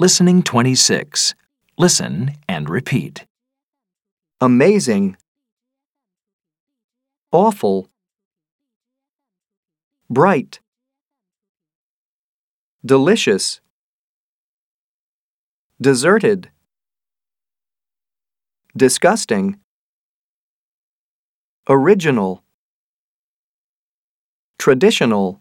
Listening 26. Listen and repeat. amazing, awful, bright, delicious, deserted, disgusting, original, traditional.